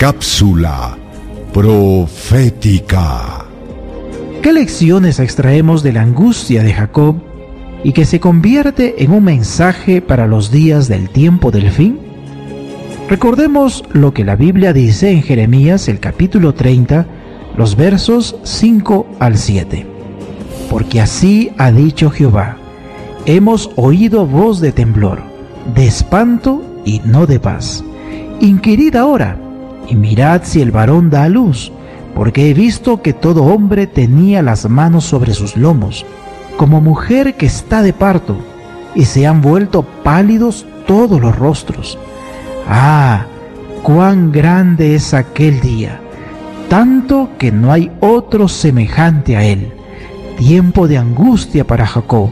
Cápsula profética. ¿Qué lecciones extraemos de la angustia de Jacob y que se convierte en un mensaje para los días del tiempo del fin? Recordemos lo que la Biblia dice en Jeremías el capítulo 30, los versos 5 al 7. Porque así ha dicho Jehová, hemos oído voz de temblor, de espanto y no de paz. Inquirid ahora y mirad si el varón da a luz, porque he visto que todo hombre tenía las manos sobre sus lomos, como mujer que está de parto, y se han vuelto pálidos todos los rostros. Ah, cuán grande es aquel día, tanto que no hay otro semejante a él. Tiempo de angustia para Jacob,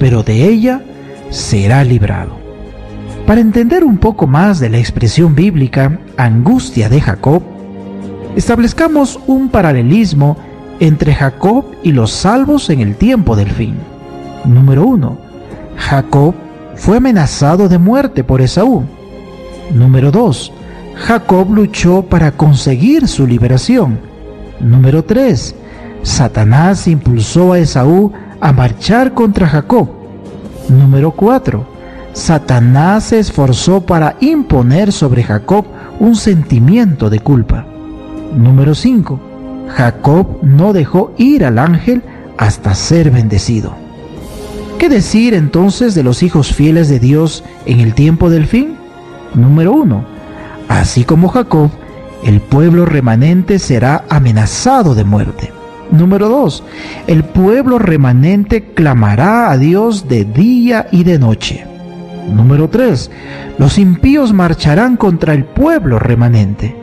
pero de ella será librado. Para entender un poco más de la expresión bíblica angustia de Jacob, establezcamos un paralelismo entre Jacob y los salvos en el tiempo del fin. Número 1. Jacob fue amenazado de muerte por Esaú. Número 2. Jacob luchó para conseguir su liberación. Número 3. Satanás impulsó a Esaú a marchar contra Jacob. Número 4. Satanás se esforzó para imponer sobre Jacob un sentimiento de culpa. Número 5. Jacob no dejó ir al ángel hasta ser bendecido. ¿Qué decir entonces de los hijos fieles de Dios en el tiempo del fin? Número 1. Así como Jacob, el pueblo remanente será amenazado de muerte. Número 2. El pueblo remanente clamará a Dios de día y de noche. Número 3. Los impíos marcharán contra el pueblo remanente.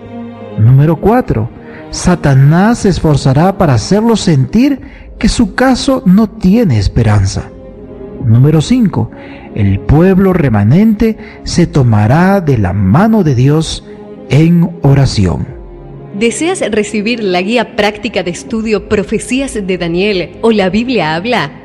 Número 4. Satanás se esforzará para hacerlos sentir que su caso no tiene esperanza. Número 5. El pueblo remanente se tomará de la mano de Dios en oración. ¿Deseas recibir la guía práctica de estudio Profecías de Daniel o la Biblia habla?